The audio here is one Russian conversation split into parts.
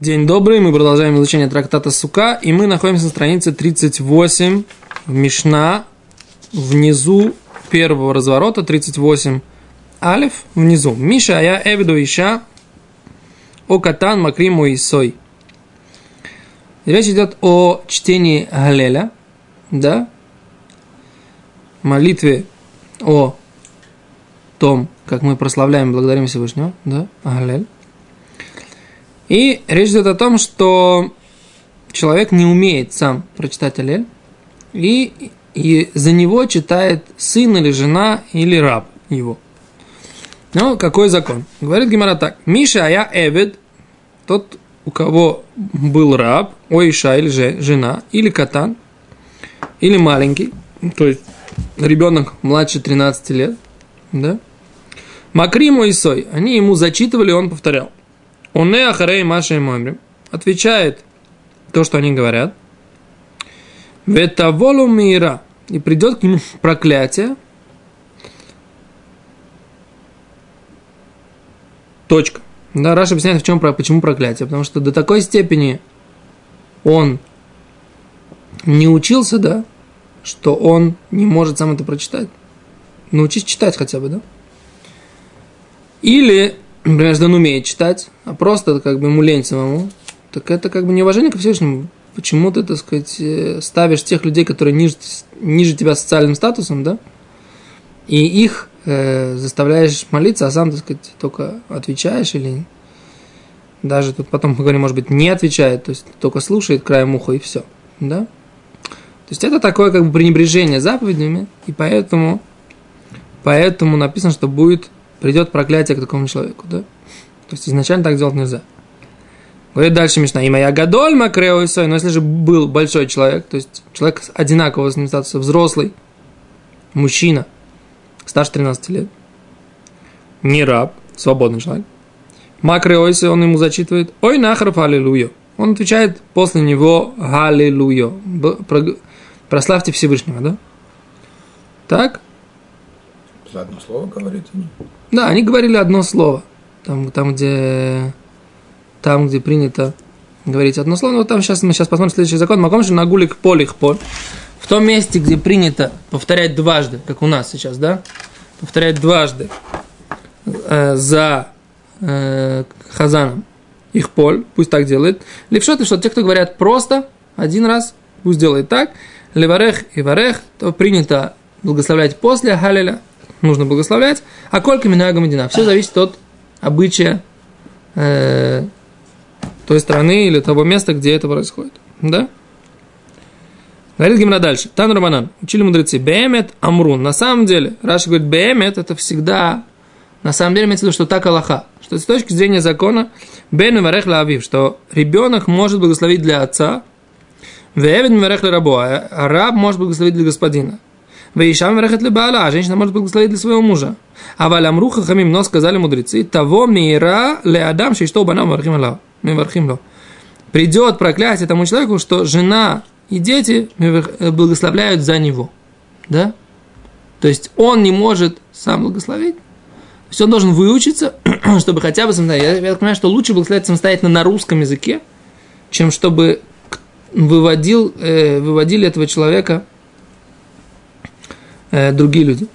День добрый, мы продолжаем изучение трактата Сука, и мы находимся на странице 38 в Мишна, внизу первого разворота, 38 Алиф, внизу. Миша, а я Эвиду Иша, о Катан, Макриму и Сой. Речь идет о чтении Галеля, да, молитве о том, как мы прославляем и благодарим Всевышнего, да, Галель. И речь идет о том, что человек не умеет сам прочитать Алель, и, и за него читает сын или жена или раб его. Ну, какой закон? Говорит Гимара так. Миша, а я Эвид, тот, у кого был раб, о Иша или же, жена, или катан, или маленький, то есть ребенок младше 13 лет, да? Макриму и Сой, они ему зачитывали, он повторял. Уне ахарей маша и Отвечает то, что они говорят. Ветаволу мира. И придет к нему проклятие. Точка. Да, Раша объясняет, в чем, почему проклятие. Потому что до такой степени он не учился, да, что он не может сам это прочитать. Научись читать хотя бы, да? Или он умеет читать, а просто как бы ему лень самому, так это как бы неуважение ко Всевышнему. Почему ты, так сказать, э, ставишь тех людей, которые ниже, ниже тебя социальным статусом, да, и их э, заставляешь молиться, а сам, так сказать, только отвечаешь или даже тут потом, мы говорим, может быть, не отвечает, то есть только слушает краем уха и все, да? То есть это такое как бы пренебрежение заповедями, и поэтому, поэтому написано, что будет придет проклятие к такому человеку, да? То есть изначально так делать нельзя. Говорит дальше Мишна, имя я гадоль макрео и но если же был большой человек, то есть человек одинакового с ним статуса, взрослый, мужчина, старше 13 лет, не раб, свободный человек, макреойся, он ему зачитывает, ой нахров аллилуйя. Он отвечает после него аллилуйя. Прославьте Всевышнего, да? Так? За одно слово говорите? Да, они говорили одно слово. Там, там где, там, где принято говорить одно слово. Но там сейчас мы сейчас посмотрим следующий закон. Маком же нагулик полих пол. В том месте, где принято повторять дважды, как у нас сейчас, да? Повторять дважды э, за э, хазаном их поль, пусть так делает. Левшот и что те, кто говорят просто один раз, пусть делает так. Леварех и варех, то принято благословлять после халеля, нужно благословлять, а колька минуя гамадина. Все зависит от обычая э, той страны или того места, где это происходит. Да? Говорит Гимна дальше. Тан Романан. Учили мудрецы. Беемет Амрун. На самом деле, Раша говорит, Беемет это всегда, на самом деле имеется в виду, что так Аллаха. Что с точки зрения закона, Бен Варех Авив, что ребенок может благословить для отца, Вевен Варех Рабо, а раб может благословить для господина. Вейшам верехет лебаала, а женщина может благословить для своего мужа. А валямруха хамим, но сказали мудрецы, того мира ле адам, что банам вархим ло. Придет проклятие тому человеку, что жена и дети благословляют за него. Да? То есть он не может сам благословить. То есть он должен выучиться, чтобы хотя бы самостоятельно. Я, я понимаю, что лучше благословлять самостоятельно на русском языке, чем чтобы выводил, э, выводили этого человека э, другие люди.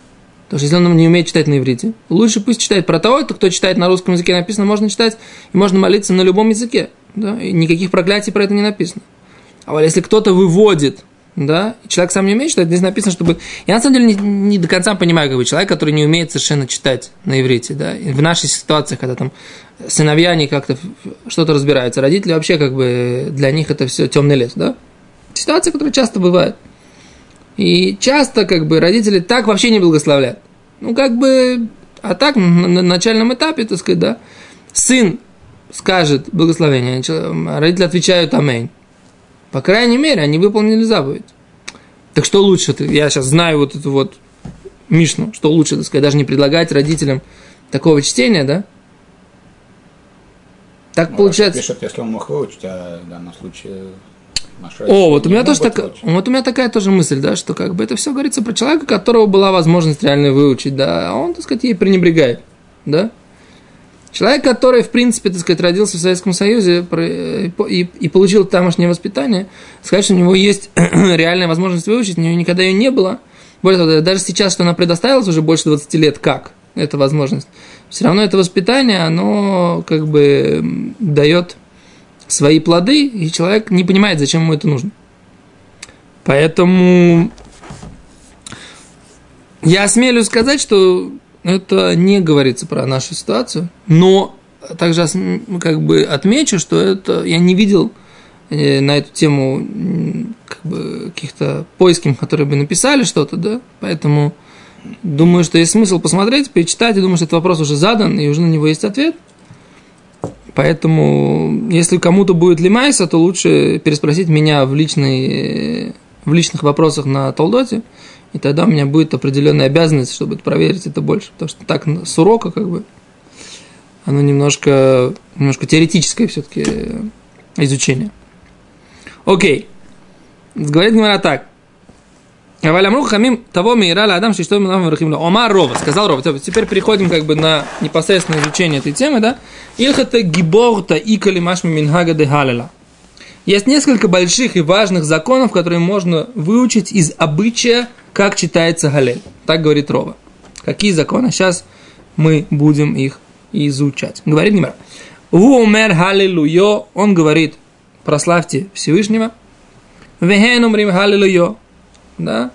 Потому что если он не умеет читать на иврите, лучше пусть читает про того, кто читает на русском языке написано, можно читать, и можно молиться на любом языке. Да? И никаких проклятий про это не написано. А вот если кто-то выводит, да, и человек сам не умеет читать, здесь написано, чтобы... Я на самом деле не, не до конца понимаю, как бы человек, который не умеет совершенно читать на иврите, да, и в нашей ситуации, когда там сыновья не как-то что-то разбираются, родители вообще как бы для них это все темный лес, да. Ситуация, которая часто бывает. И часто, как бы, родители так вообще не благословляют. Ну, как бы, а так, на начальном этапе, так сказать, да, сын скажет благословение, а родители отвечают «Аминь». По крайней мере, они выполнили заповедь. Так что лучше? Я сейчас знаю вот эту вот Мишну, что лучше, так сказать, даже не предлагать родителям такого чтения, да? Так ну, получается... Пишет, если он мог выучить, а в данном случае о, вот у меня тоже такая, вот у меня такая тоже мысль, да, что как бы это все говорится про человека, которого была возможность реально выучить, да, а он, так сказать, ей пренебрегает, да. Человек, который, в принципе, так сказать, родился в Советском Союзе э, и, и получил тамошнее воспитание, сказать, что у него есть реальная возможность выучить, у него никогда ее не было. Более того, даже сейчас, что она предоставилась уже больше 20 лет, как эта возможность, все равно это воспитание, оно как бы дает свои плоды, и человек не понимает, зачем ему это нужно. Поэтому я осмелюсь сказать, что это не говорится про нашу ситуацию, но также как бы отмечу, что это я не видел э, на эту тему как бы каких-то поисков, которые бы написали что-то, да, поэтому думаю, что есть смысл посмотреть, перечитать, и думаю, что этот вопрос уже задан, и уже на него есть ответ. Поэтому, если кому-то будет лимайса, то лучше переспросить меня в, личной, в личных вопросах на Толдоте, и тогда у меня будет определенная обязанность, чтобы проверить это больше. Потому что так с урока как бы оно немножко, немножко теоретическое все-таки изучение. Окей. Говорит Гимара так. Валямру хамим того мира адам, что мы нам Омар Рова, сказал Рова. Теперь переходим как бы на непосредственное изучение этой темы, да? Илхата гиборта и калимашми минхага де халила. Есть несколько больших и важных законов, которые можно выучить из обычая как читается Галель. Так говорит Рова. Какие законы? Сейчас мы будем их изучать. Говорит Гимара. Умер Халилуйо, он говорит, прославьте Всевышнего. Вехен умрим Халилуйо. Да?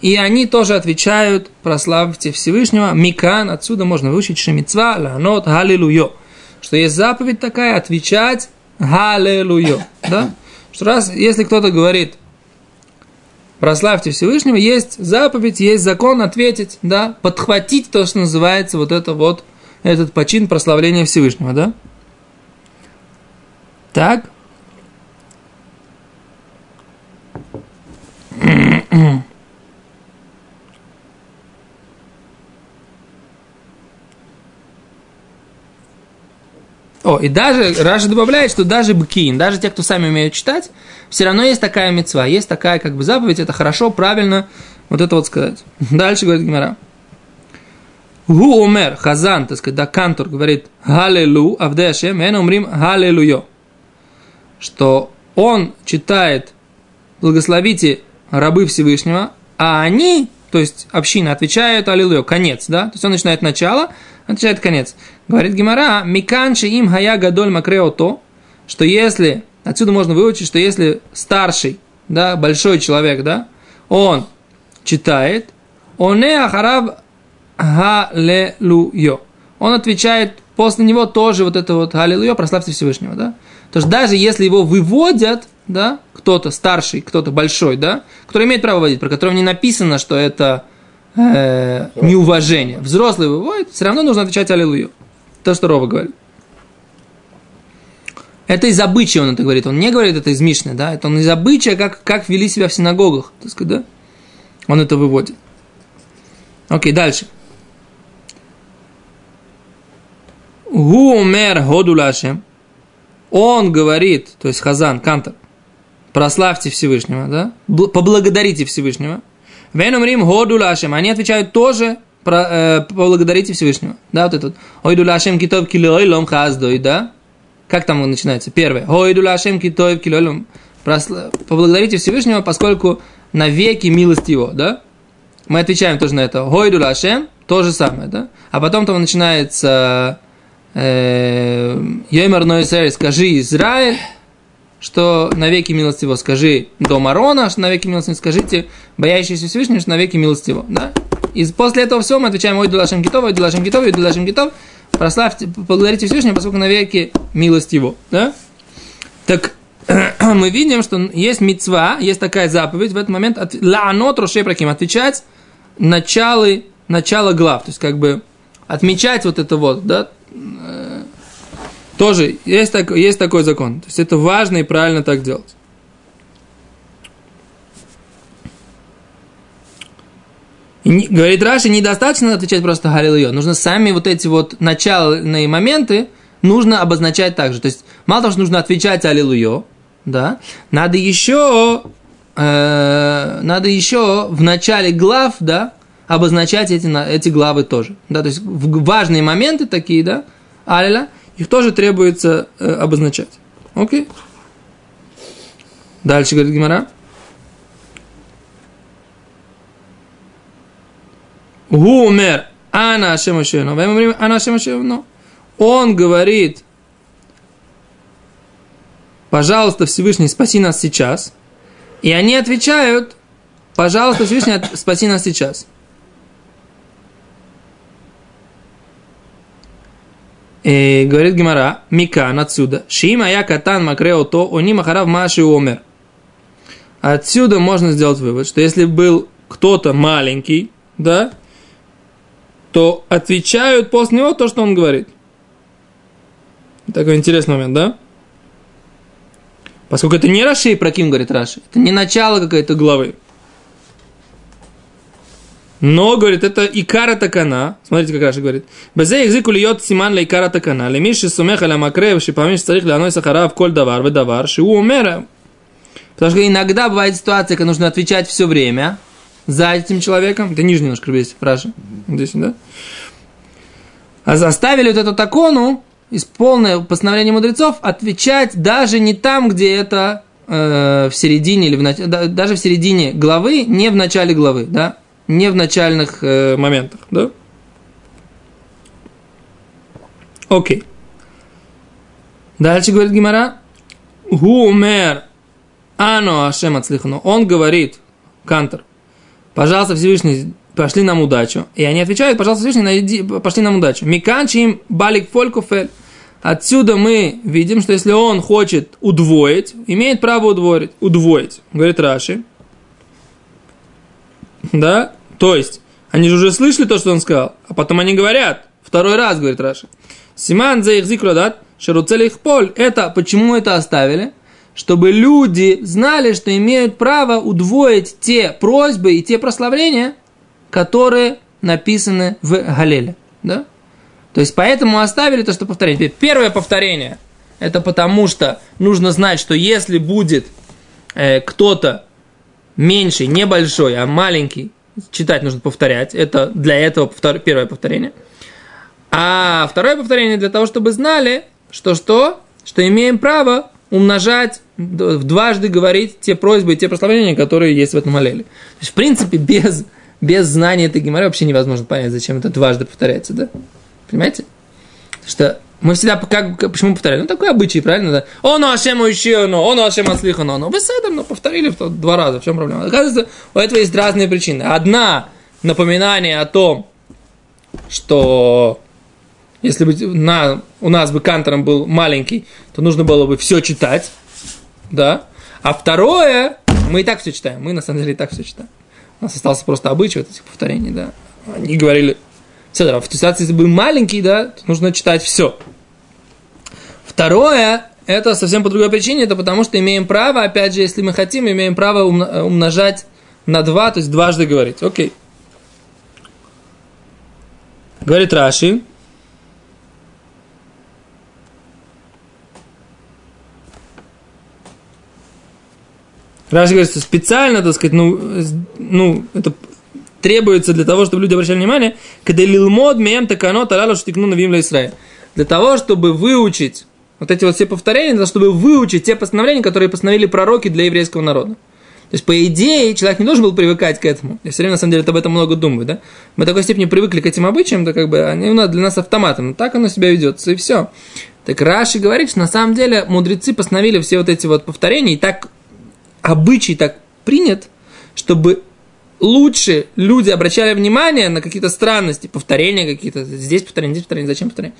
И они тоже отвечают, прославьте Всевышнего. Микан, отсюда можно выучить Шемицва, Ланот, Халилуйо. Что есть заповедь такая, отвечать Халилуйо. Да? Что раз, если кто-то говорит, прославьте Всевышнего, есть заповедь, есть закон ответить, да, подхватить то, что называется вот это вот, этот почин прославления Всевышнего, да. Так. О, и даже, Раша добавляет, что даже бкиин, даже те, кто сами умеют читать, все равно есть такая мецва, есть такая как бы заповедь, это хорошо, правильно, вот это вот сказать. Дальше говорит Гимара. Гу умер, хазан, так сказать, да, кантор говорит, галилу, авдешем, мен умрим галилуйо. Что он читает, благословите рабы Всевышнего, а они, то есть община, отвечают аллилуйо, конец, да, то есть он начинает начало, отвечает конец. Говорит Гимара, миканши им хая гадоль макреото, что если, отсюда можно выучить, что если старший, да, большой человек, да, он читает, оне ахарав галелуйо. Он отвечает после него тоже вот это вот галилуйо, прославьте Всевышнего, да. То есть даже если его выводят, да, кто-то старший, кто-то большой, да, который имеет право водить, про которого не написано, что это э, неуважение. Взрослый выводит, все равно нужно отвечать аллилуйю. То, что Рова говорит. Это из обычая он это говорит. Он не говорит это из Мишны, да? Это он из обычая, как, как вели себя в синагогах. Так сказать, да? Он это выводит. Окей, дальше. Гумер Ходулашем. Он говорит, то есть Хазан, Кантор, прославьте Всевышнего, да? Поблагодарите Всевышнего. Венумрим Ходулашем. Они отвечают тоже про, э, поблагодарите Всевышнего. Да, вот этот. Ойду лашем китов килой лом хаздой, да? Как там он начинается? Первое. Ойду лашем китов килой лом. Поблагодарите Всевышнего, поскольку на веки милость его, да? Мы отвечаем тоже на это. Ойду лашем, то же самое, да? А потом там начинается э, Йоймар Нойсер, скажи Израиль, что на веки милость его скажи до Марона, что на веки милость скажите, боящийся Всевышнего, что на веки милость его, да? И после этого всего мы отвечаем «Ой, Дулашем Китов, ой, Дулашем Китов, ой, Дулашем Китов». Прославьте, поблагодарите Всевышнего, поскольку навеки милость его. Да? Так мы видим, что есть мецва, есть такая заповедь в этот момент лаанот рошей праким, отвечать началы, начало глав, то есть как бы отмечать вот это вот, да, тоже есть, так, есть такой закон. То есть это важно и правильно так делать. И говорит Раши, недостаточно отвечать просто Галилуйо. Нужно сами вот эти вот начальные моменты нужно обозначать также. То есть, мало того, что нужно отвечать Аллилуйо, да, надо еще, э, надо еще в начале глав, да, обозначать эти, эти главы тоже. Да, то есть, важные моменты такие, да, алиля, их тоже требуется э, обозначать. Окей? Дальше говорит Гимара. Гумер Ана Ашема Шевно. Мы говорим Ана Ашема Шевно. Он говорит, пожалуйста, Всевышний, спаси нас сейчас. И они отвечают, пожалуйста, Всевышний, спаси нас сейчас. И говорит Гимара, Микан отсюда, Шима я катан макрео то, они махарав маши умер. Отсюда можно сделать вывод, что если был кто-то маленький, да, то отвечают после него то, что он говорит. Такой интересный момент, да? Поскольку это не Раши, про Ким говорит Раши, это не начало какой-то главы. Но, говорит, это икара такана. Смотрите, как Раши говорит. Безе языку льет симан ля икара такана. Лемиши сумеха ля макрев, шипамиш царих ля аной сахарав коль давар, вы давар, шиу умера. Потому что иногда бывает ситуация, когда нужно отвечать все время за этим человеком. Это ниже немножко здесь, Раши. Здесь, да? А заставили вот эту такону, из полное постановление мудрецов, отвечать даже не там, где это э, в середине или в нач... даже в середине главы, не в начале главы, да, не в начальных э, моментах, да. Окей. Дальше говорит Гимара. Гумер Ано Ашем Ацлихану. Он говорит, Кантор, пожалуйста, Всевышний, пошли нам удачу. И они отвечают, пожалуйста, Всевышний, найди, пошли нам удачу. Миканчим балик фолькуфель. Отсюда мы видим, что если он хочет удвоить, имеет право удвоить. удвоить говорит Раши. Да? То есть, они же уже слышали то, что он сказал, а потом они говорят, второй раз, говорит Раши. Симан за их зикродат, шаруцели их поль. Это, почему это оставили? Чтобы люди знали, что имеют право удвоить те просьбы и те прославления, которые написаны в Галеле. Да? То есть поэтому оставили то, что повторение. Первое повторение – это потому что нужно знать, что если будет э, кто-то меньший, небольшой, а маленький, читать нужно повторять. Это для этого повтор, первое повторение. А второе повторение для того, чтобы знали, что что? Что имеем право умножать, дважды говорить те просьбы и те прославления, которые есть в этом аллеле. То есть, в принципе, без, без знания этой геморрой вообще невозможно понять, зачем это дважды повторяется, да? Понимаете? Что мы всегда, как, почему повторяем? Ну, такой обычай, правильно? Да? Он Ашем но он Ашем Аслиха, но ну, вы с этим, но повторили два раза, в чем проблема? Оказывается, у этого есть разные причины. Одна напоминание о том, что если бы на, у нас бы кантором был маленький, то нужно было бы все читать, да. А второе, мы и так все читаем, мы на самом деле и так все читаем. У нас остался просто обычай вот этих повторений, да. Они говорили, в ситуации, если бы маленький, да, то нужно читать все. Второе, это совсем по другой причине, это потому что имеем право, опять же, если мы хотим, имеем право умножать на два, то есть дважды говорить. Окей. Говорит Раши, Раши говорит, что специально, так сказать, ну, ну, это требуется для того, чтобы люди обращали внимание, когда лилмод мем такано тарало штикну навим Израиль. Для того, чтобы выучить вот эти вот все повторения, для того, чтобы выучить те постановления, которые постановили пророки для еврейского народа. То есть, по идее, человек не должен был привыкать к этому. Я все время, на самом деле, об этом много думаю, да? Мы такой степени привыкли к этим обычаям, то как бы они для нас автоматом. Так оно себя ведется, и все. Так Раши говорит, что на самом деле мудрецы постановили все вот эти вот повторения, и так обычай так принят, чтобы лучше люди обращали внимание на какие-то странности, повторения какие-то, здесь повторение, здесь повторение, зачем повторение?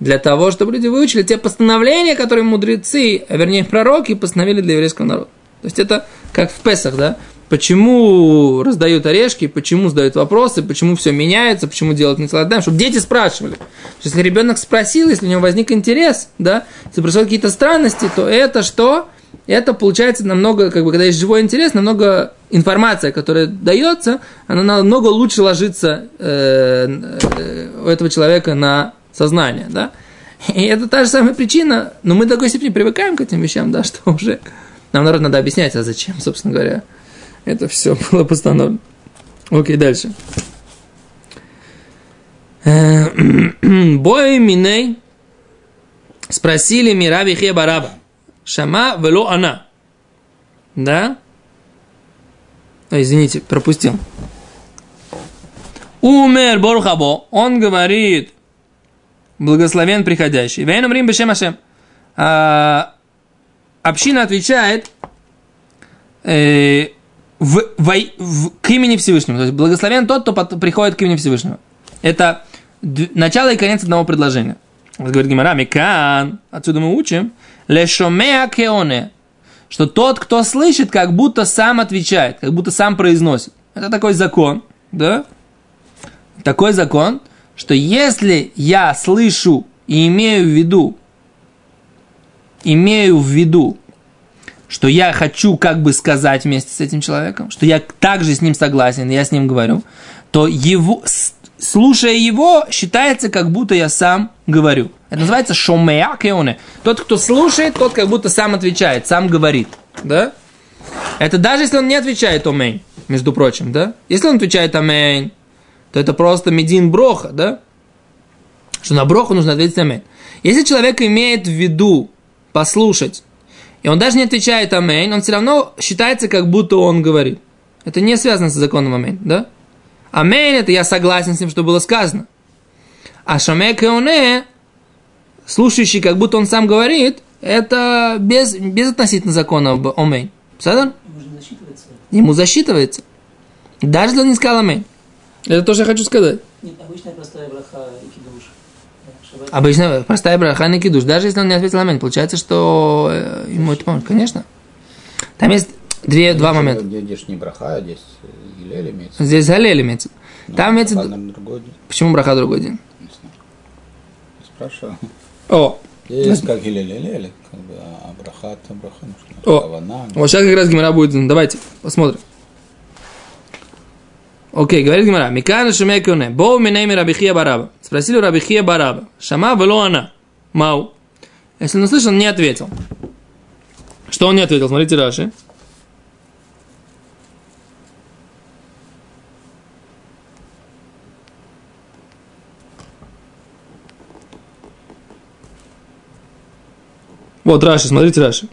Для того, чтобы люди выучили те постановления, которые мудрецы, а вернее пророки, постановили для еврейского народа. То есть это как в Песах, да? Почему раздают орешки, почему задают вопросы, почему все меняется, почему делают не целое чтобы дети спрашивали. Если ребенок спросил, если у него возник интерес, да, если происходят какие-то странности, то это что? это получается намного, как бы, когда есть живой интерес, намного информация, которая дается, она намного лучше ложится э, э, у этого человека на сознание, да. И это та же самая причина, но мы до такой степени привыкаем к этим вещам, да, что уже нам, народ, надо объяснять, а зачем, собственно говоря, это все было постановлено. Окей, дальше. Э, Бой миней Спросили Мираби Хебараба. Шама вело она. Да? Извините, пропустил. Умер Борхабо. Он говорит, благословен приходящий. Вейном Рим Бешем Ашем. А, община отвечает э, в, в, в, к имени Всевышнего. То есть благословен тот, кто под, приходит к имени Всевышнего. Это начало и конец одного предложения. Говорит Гимара, Микан, отсюда мы учим, лешомеа кеоне, что тот, кто слышит, как будто сам отвечает, как будто сам произносит. Это такой закон, да? Такой закон, что если я слышу и имею в виду, имею в виду, что я хочу как бы сказать вместе с этим человеком, что я также с ним согласен, я с ним говорю, то его, слушая его, считается, как будто я сам говорю. Это называется шомея кеоне. Тот, кто слушает, тот как будто сам отвечает, сам говорит. Да? Это даже если он не отвечает омейн, между прочим, да? Если он отвечает אמן, то это просто מדין ברכה, да? Что на броху нужно ответить אמן. Если человек имеет в виду послушать, и он даже не отвечает אמן, он все равно считается, как будто он говорит. Это не связано с законом אמן, да? אמן это я согласен с тем, что было сказано. А שומע כעונה, слушающий, как будто он сам говорит, это без, без относительно закона об אמן. Ему засчитывается. Ему засчитывается. Даже если он не сказал амейн. Это тоже я хочу сказать. Нет, обычная простая браха и кидуш. Обычно простая браха и кидуш. Даже если он не ответил аминь, получается, что э, ему это поможет. Конечно. Там есть две, Здесь, два момента. Здесь не браха, а здесь Гилель имеется. Здесь Галель имеется. Ну, Там имеется... браха, наверное, другой день. Почему браха другой день? Не знаю. Спрашиваю. О, Здесь как Гилель Лелель, как бы, а браха это браха. ну, что, О. кавана, вот сейчас как раз Гимара будет. Давайте, посмотрим. Окей, говорит Гимара. Микана шумекуне. Боу минейми рабихия бараба. Спросили у рабихия бараба. Шама вело она. Мау. Если он услышал, не ответил. Что он не ответил? Смотрите Раши. Вот Раши, смотрите Раши.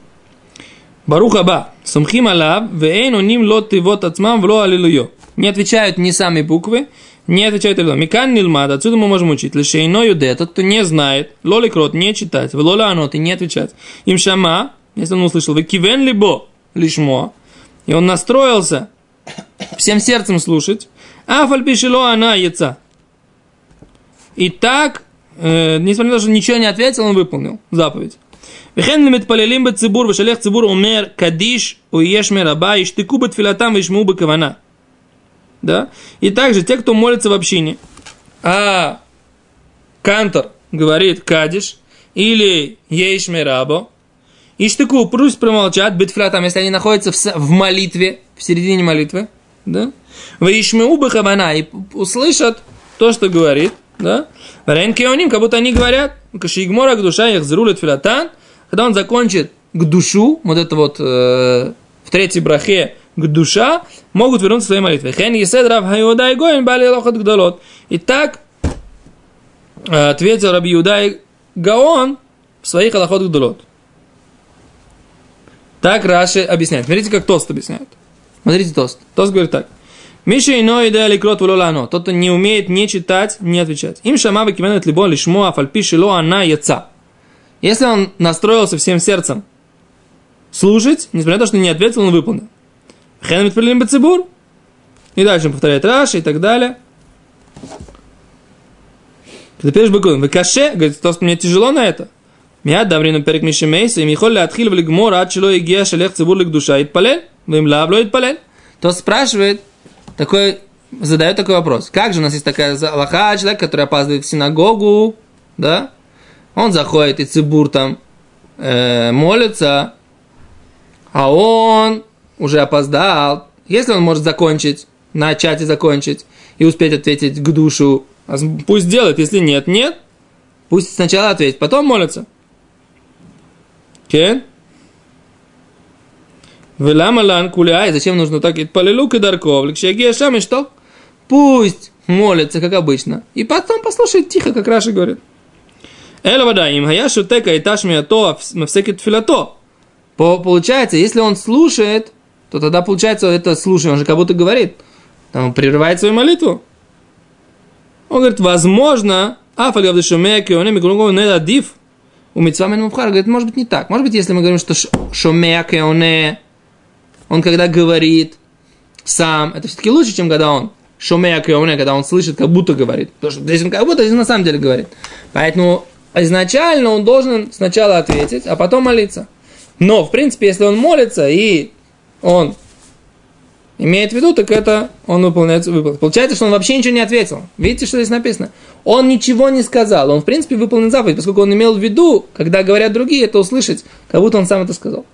Барух Аба, Сумхим Алав, Вейн уним лот тивот ацмам вло аллилуйо Не отвечают ни сами буквы, не отвечают аллилуйо. Микан нилмад, отсюда мы можем учить. Лишейно юде, тот, кто не знает, лоли крот, не читать, влола анот, и не отвечать. Им шама, если он услышал, вы кивен либо лишмо, и он настроился всем сердцем слушать, а фальпишило она яйца. И так, э, несмотря на то, что ничего не ответил, он выполнил заповедь. וכן למתפללים בציבור ושליח ציבור אומר קדיש או יש מרבה ישתקו בתפילתם וישמעו בכוונה. да? И также те, кто молится в общине, а кантор говорит кадиш или ейш мерабо, иштыку пусть промолчат, битфлятам, если они находятся в, в молитве, в середине молитвы, да? Ваишмеу бахабана, и услышат то, что говорит, да? Варенки оним, как будто они говорят, кашигмора к душа их зрулит филатан, когда он закончит к душу, вот это вот э, в третьей брахе, к душа, могут вернуться к своей молитве. Хен есед рав хаюда и гоин бали лохот гдолот. И так ответил Раби Юда Гаон в своих аллахот гдолот. Так Раши объясняет. Смотрите, как Тост объясняет. Смотрите Тост. Тост говорит так. Миша ино иде аликрот лано. Тот, кто не умеет не читать, не отвечать. Им шама выкименет либо лишмо афальпи шило она яца. Если он настроился всем сердцем слушать, несмотря на то, что не ответил, он выполнил. Хен Митпилин Бацибур. И дальше он повторяет Раши и так далее. Когда пишешь Бакун, вы каше, говорит, то, что мне тяжело на это. Меня даврину перек мишемейса, и михоль отхил в лигмор, а чело и гея шелех цибур лиг душа, и тпалель, ну, им лабло и тпалель. То спрашивает, такой, задает такой вопрос. Как же у нас есть такая лоха, человек, который опаздывает в синагогу, да? Он заходит, и цибур там э, молится, а он уже опоздал. Если он может закончить, начать и закончить, и успеть ответить к душу, а пусть делает, если нет, нет, пусть сначала ответит, потом молится. Кен? Велама лан куляй, зачем нужно так Итпалилу кедарков, ликшегия шам и что? Пусть молится, как обычно, и потом послушает тихо, как Раши говорит. Эла вода им хая шутека и ташмия то всякий тфилато. По- Получается, если он слушает, то тогда получается это слушает, он же как будто говорит. Он прерывает свою молитву. Он говорит, возможно, афаль гавдешумеки, он имя не дадив, у митцва мухар, говорит, может быть не так. Может быть, если мы говорим, что шумеки, он, он когда говорит сам, это все-таки лучше, чем когда он шумея кеоне, когда он слышит, как будто говорит. Потому что здесь он как будто здесь на самом деле говорит. Поэтому изначально он должен сначала ответить, а потом молиться. Но, в принципе, если он молится и он имеет в виду, так это он выполняет выполняет. Получается, что он вообще ничего не ответил. Видите, что здесь написано? Он ничего не сказал. Он, в принципе, выполнил заповедь, поскольку он имел в виду, когда говорят другие, это услышать, как будто он сам это сказал.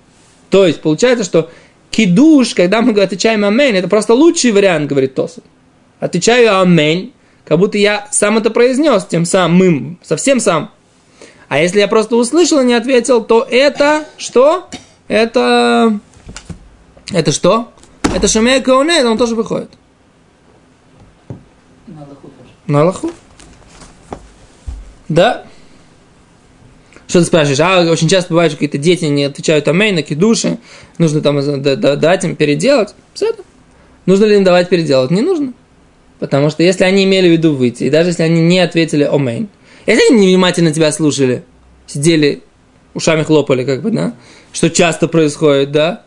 То есть, получается, что кидуш, когда мы отвечаем амейн, это просто лучший вариант, говорит Тосу. Отвечаю амейн, как будто я сам это произнес, тем самым, совсем сам. А если я просто услышал и не ответил, то это что? Это... Это что? Это шумея каоне, он тоже выходит. На Аллаху тоже. На Аллаху. Да. Что ты спрашиваешь? А очень часто бывает, что какие-то дети не отвечают амей на кидуши. Нужно там да- да- дать им переделать. Все это. Нужно ли им давать переделать? Не нужно. Потому что если они имели в виду выйти, и даже если они не ответили омейн, если они невнимательно тебя слушали, сидели, ушами хлопали, как бы, да, что часто происходит, да,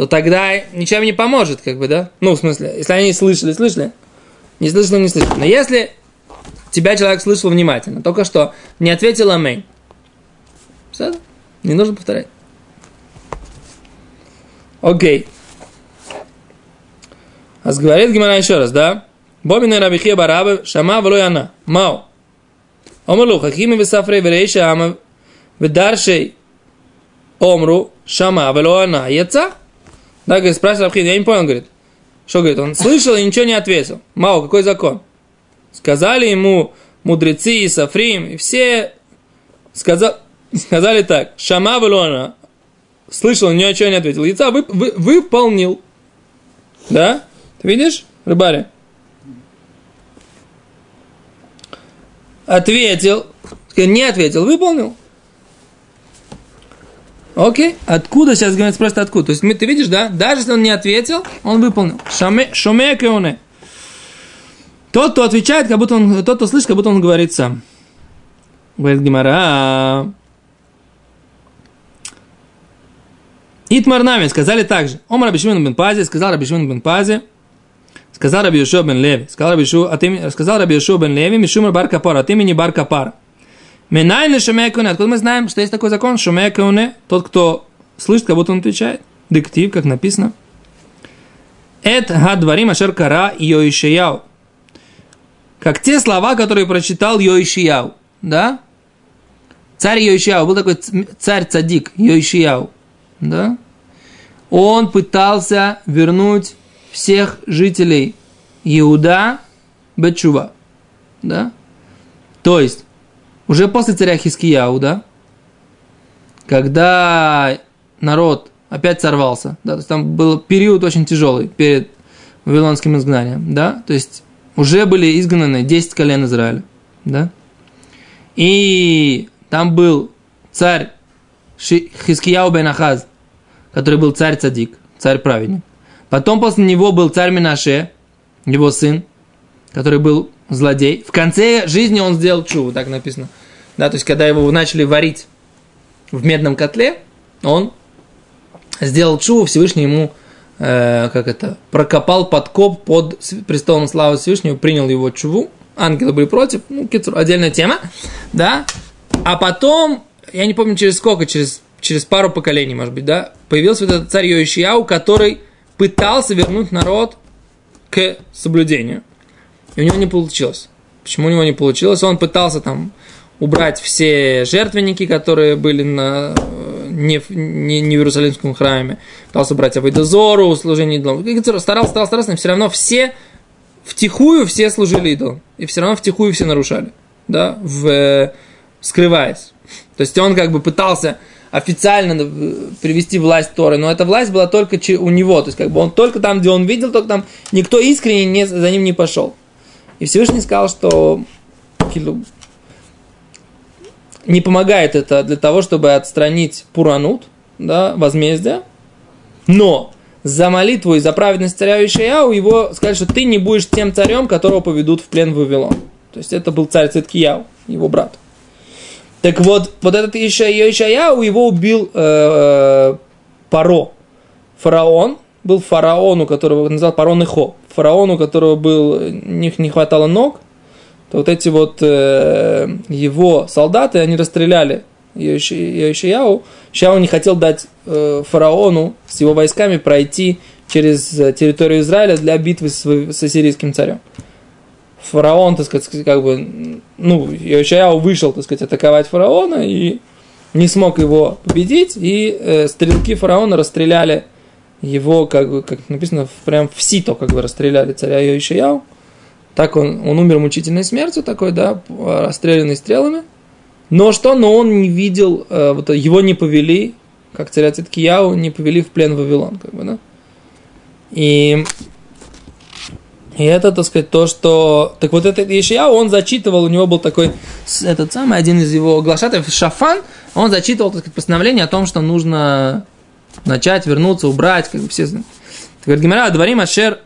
то тогда ничем не поможет, как бы, да. Ну, в смысле, если они слышали, слышали, не слышали, не слышали. Но если тебя человек слышал внимательно, только что не ответил амейн, все, не нужно повторять. Окей. А говорит Гимара еще раз, да? Бомина Рабихе Барабы, Шама Влояна, Мау. Омрлу, Хахими Весафрей Верейша Ама, Ведаршей Омру, Шама Влояна, Яца? Да, говорит, спрашивает Рабхин, я не понял, говорит. Что говорит? Он слышал и ничего не ответил. Мау, какой закон? Сказали ему мудрецы и Сафрим, и все сказали, сказали так, Шама Влояна, слышал, ничего не ответил. Яца вы, вы, выполнил. Да? Ты видишь, рыбари? Ответил, не ответил, выполнил. Окей, откуда сейчас говорит, спросит откуда? То есть мы- ты видишь, да? Даже если он не ответил, он выполнил. Шаме, шоме кеоне. Тот, кто отвечает, как будто он, тот, кто слышит, как будто он говорит сам. Говорит Гимара. Итмар нами сказали также. Омар Рабишимин бен Пази, сказал Рабишимин бен Пази, сказал Раби бен Леви, сказал Раби Йошуа от сказал Раби бен Леви, Мишумар бар Капар, от имени бар Капар. Минайны шумея куне. Откуда мы знаем, что есть такой закон? Шумея куне. Тот, кто слышит, как будто он отвечает. Диктив, как написано. Эт гадварим ашер кара Йоишияу. Как те слова, которые прочитал Йоишияу. Да? Царь Йоишияу. Был такой царь-цадик Йоишияу. Да? Он пытался вернуть всех жителей Иуда Бетчува. Да? То есть, уже после царя Хискияу, да, когда народ опять сорвался, да, то есть там был период очень тяжелый перед вавилонским изгнанием, да, то есть уже были изгнаны 10 колен Израиля, да, и там был царь Хискияу бен Ахаз, который был царь Цадик, царь праведник. Потом после него был царь Минаше, его сын, который был злодей. В конце жизни он сделал чуву, так написано. Да, то есть, когда его начали варить в медном котле, он сделал чуву, Всевышний ему, э, как это, прокопал подкоп под престолом славы Всевышнего, принял его чуву. Ангелы были против, ну, кицур, отдельная тема, да. А потом, я не помню через сколько, через, через пару поколений, может быть, да, появился вот этот царь Йоишияу, который пытался вернуть народ к соблюдению. И у него не получилось. Почему у него не получилось? Он пытался там убрать все жертвенники, которые были на, э, не, не, не в Иерусалимском храме. Пытался убрать Авойдозору, служение идолам. Старался, старался, старался, но все равно все втихую все служили идолам. И все равно втихую все нарушали. Да, в, э, скрываясь. То есть он как бы пытался официально э, привести власть Торы, но эта власть была только у него. То есть как бы он только там, где он видел, только там никто искренне не, за ним не пошел. И Всевышний сказал, что не помогает это для того, чтобы отстранить Пуранут, да, возмездие, но за молитву и за праведность царя Ишаяу его сказали, что ты не будешь тем царем, которого поведут в плен в Вавилон. То есть это был царь Циткияу, его брат. Так вот, вот этот Ишаяу, его убил э, Паро. Фараон, был фараон, у которого называл фараон Ихо. Фараон, у которого был, них не хватало ног, то вот эти вот э, его солдаты, они расстреляли Ишаяу. Ишаяу не хотел дать э, фараону с его войсками пройти через э, территорию Израиля для битвы с, с ассирийским царем. Фараон, так сказать, как бы, ну, Ишаяу вышел, так сказать, атаковать фараона и не смог его победить, и э, стрелки фараона расстреляли его, как бы, как написано, прям в сито, как бы расстреляли царя Йошияу. Так он, он умер мучительной смертью такой, да, расстрелянный стрелами. Но что? Но он не видел, э, вот его не повели, как царя Циткияу, не повели в плен в Вавилон, как бы, да. И, и это, так сказать, то, что... Так вот этот Ишияу, он зачитывал, у него был такой, этот самый, один из его глашатов, Шафан, он зачитывал, так сказать, постановление о том, что нужно начать, вернуться, убрать, как бы все. Так говорит, Гимара, дворим ашер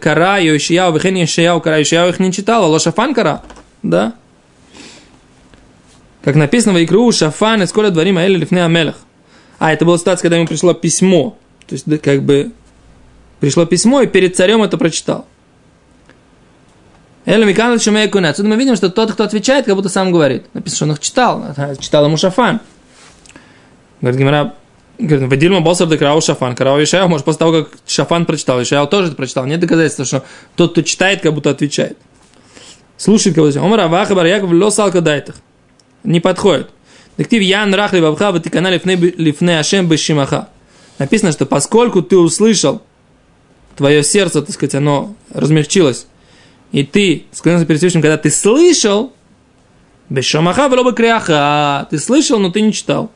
кара Йошияу, вехен Йошияу кара Йошияу их не читала, лошафан кара, да? Как написано в Икру, шафан, скоро дворим аэля лифне амелах. А, это была ситуация, когда ему пришло письмо. То есть, как бы, пришло письмо, и перед царем это прочитал. Эля Микан Отсюда мы видим, что тот, кто отвечает, как будто сам говорит. Написано, что он их читал. Читал ему Шафан. Говорит Гимара, Говорит, Вадильма Босар Декрау Шафан. Карау Ишаяу, может, после того, как Шафан прочитал, Ишаяу тоже это прочитал. Нет доказательства, что тот, кто читает, как будто отвечает. Слушает кого-то. Омар Аваха Барьяков Лосалка Дайтах. Не подходит. Дектив Ян Рахли Бабха Ватикана Лифне Ашем Бешимаха. Написано, что поскольку ты услышал, твое сердце, так сказать, оно размягчилось, и ты склонился перед Всевышним, когда ты слышал, Бешамаха Велоба Кряха, ты слышал, но ты не читал.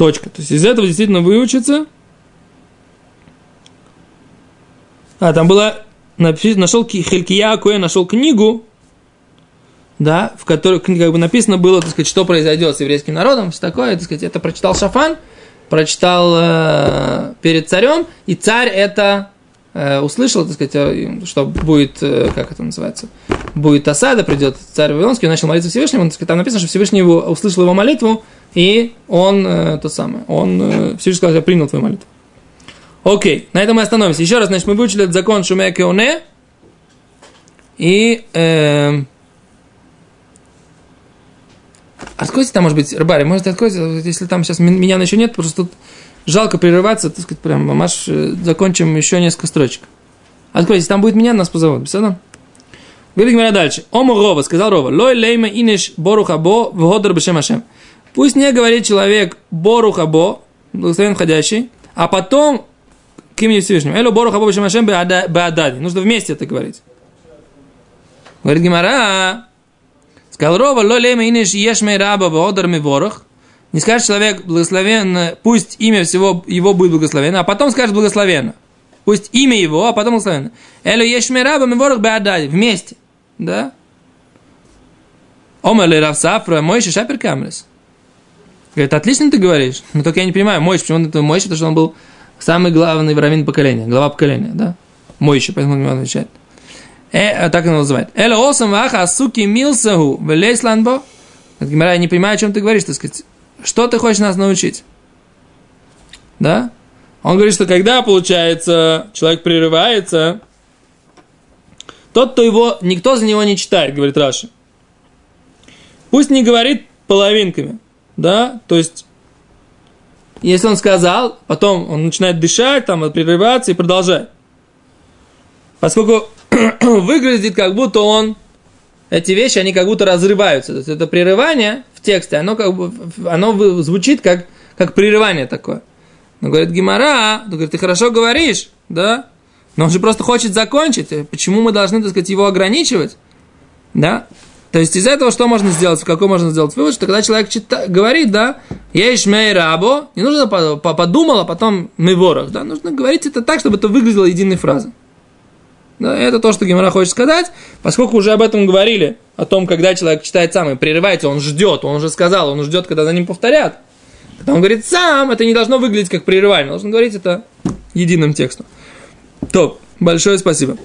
Точка. То есть из этого действительно выучится. А, там было, нашел Хелькия Куэ, нашел книгу, да, в которой как бы написано было, так сказать, что произойдет с еврейским народом, все такое, так сказать, это прочитал Шафан, прочитал э, перед царем, и царь это э, услышал, так сказать, э, что будет, э, как это называется, будет осада, придет царь Вавилонский, он начал молиться Всевышнему, так сказать, там написано, что Всевышний его, услышал его молитву, и он, э, то самое, он э, Всевышний сказал, я принял твою молитву. Окей, на этом мы остановимся. Еще раз, значит, мы выучили этот закон Шумея Кеоне, и... Э, откройте там, может быть, Рыбари, может, откройте, если там сейчас меня еще нет, что тут жалко прерываться, так сказать, прям, мамаш, э, закончим еще несколько строчек. Откройте, там будет меня, нас позовут, этого? Говорит меня дальше. Ому Рова, сказал Рова, лой лейма инеш боруха бо вгодр бешем ашем. Пусть не говорит человек боруха бо, благословен входящий, а потом к имени Всевышнему. Элю боруха бо бешем ашем беадади. Нужно вместе это говорить. Говорит Гимара, сказал Рова, лой лейма инеш еш мей раба вгодр ми ворох. Не скажет человек благословен, пусть имя всего его будет благословено, а потом скажет благословенно. Пусть имя его, а потом благословенно. Элю ешмераба миворах беадади. Вместе. Да? Омер Равсафра, Мойши Шапер Камрес. Говорит, отлично ты говоришь, но только я не понимаю, Мойши, почему он это Мойши, потому что он был самый главный раввин поколения, глава поколения, да? Мойши, поэтому он отвечает. Э, так он называет. Эла осам ваха суки милсаху велейсланбо. Я не понимаю, о чем ты говоришь, так сказать. Что ты хочешь нас научить? Да? Он говорит, что когда, получается, человек прерывается, тот, кто его, никто за него не читает, говорит Раши. Пусть не говорит половинками, да, то есть, если он сказал, потом он начинает дышать, там, прерываться и продолжать. Поскольку выглядит, как будто он, эти вещи, они как будто разрываются. То есть, это прерывание в тексте, оно как бы, оно звучит как, как прерывание такое. Но говорит Гимара, говорит, ты хорошо говоришь, да? Но он же просто хочет закончить. Почему мы должны, так сказать, его ограничивать? Да? То есть из этого что можно сделать? Какой можно сделать вывод? Что когда человек чита, говорит, да, я ишмей рабо, не нужно подумал, а потом мы ворох, да, нужно говорить это так, чтобы это выглядело единой фразой. Да, это то, что Гимара хочет сказать, поскольку уже об этом говорили, о том, когда человек читает сам и прерывается, он ждет, он уже сказал, он ждет, когда за ним повторят. Когда он говорит сам, это не должно выглядеть как прерывание, должен говорить это единым текстом. То, большое спасибо.